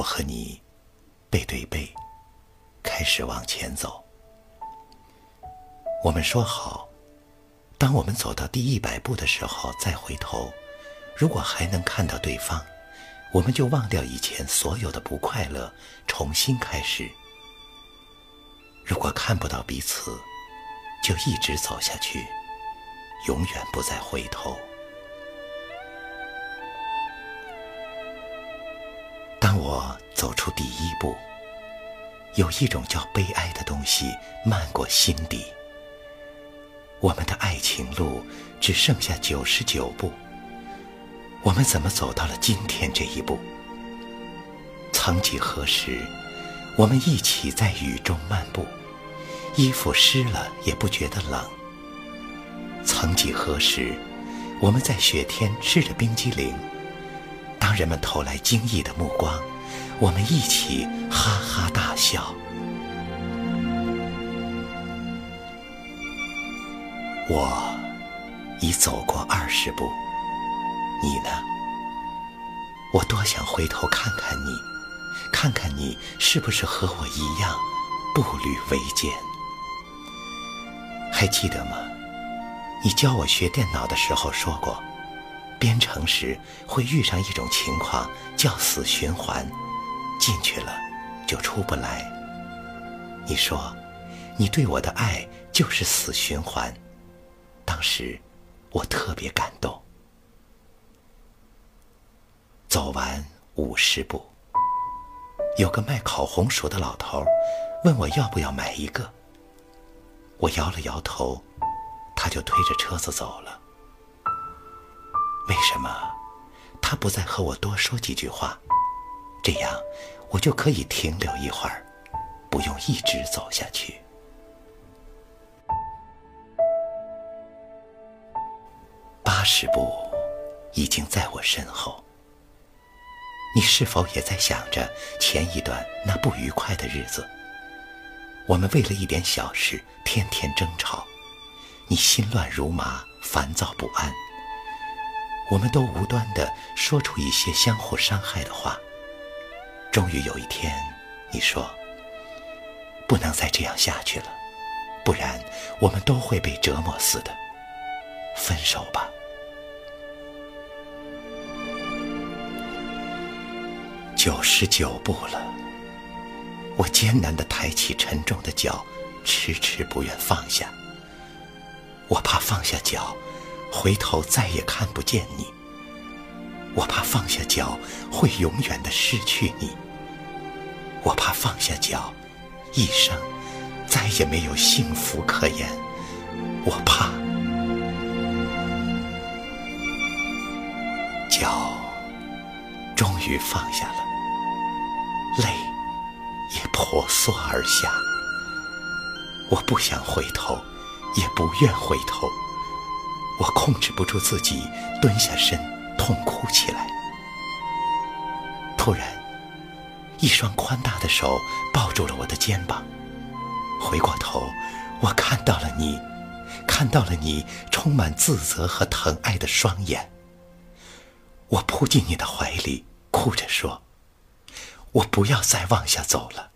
我和你背对背开始往前走。我们说好，当我们走到第一百步的时候再回头，如果还能看到对方，我们就忘掉以前所有的不快乐，重新开始。如果看不到彼此，就一直走下去，永远不再回头。当我走出第一步，有一种叫悲哀的东西漫过心底。我们的爱情路只剩下九十九步，我们怎么走到了今天这一步？曾几何时，我们一起在雨中漫步。衣服湿了也不觉得冷。曾几何时，我们在雪天吃着冰激凌，当人们投来惊异的目光，我们一起哈哈大笑。我已走过二十步，你呢？我多想回头看看你，看看你是不是和我一样步履维艰。还记得吗？你教我学电脑的时候说过，编程时会遇上一种情况叫死循环，进去了就出不来。你说，你对我的爱就是死循环。当时我特别感动。走完五十步，有个卖烤红薯的老头问我要不要买一个。我摇了摇头，他就推着车子走了。为什么他不再和我多说几句话？这样我就可以停留一会儿，不用一直走下去。八十步已经在我身后，你是否也在想着前一段那不愉快的日子？我们为了一点小事天天争吵，你心乱如麻，烦躁不安。我们都无端的说出一些相互伤害的话。终于有一天，你说：“不能再这样下去了，不然我们都会被折磨死的。分手吧。”九十九步了。我艰难地抬起沉重的脚，迟迟不愿放下。我怕放下脚，回头再也看不见你。我怕放下脚，会永远的失去你。我怕放下脚，一生再也没有幸福可言。我怕脚终于放下了，泪。也婆娑而下，我不想回头，也不愿回头。我控制不住自己，蹲下身，痛哭起来。突然，一双宽大的手抱住了我的肩膀。回过头，我看到了你，看到了你充满自责和疼爱的双眼。我扑进你的怀里，哭着说。我不要再往下走了。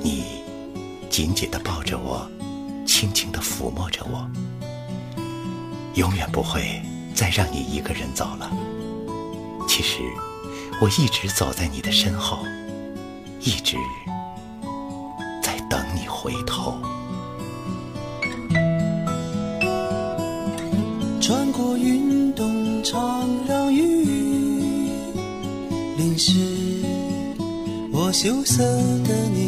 你紧紧地抱着我，轻轻地抚摸着我，永远不会再让你一个人走了。其实，我一直走在你的身后，一直在等你回头。穿过云动长让雨。淋湿我羞涩的你，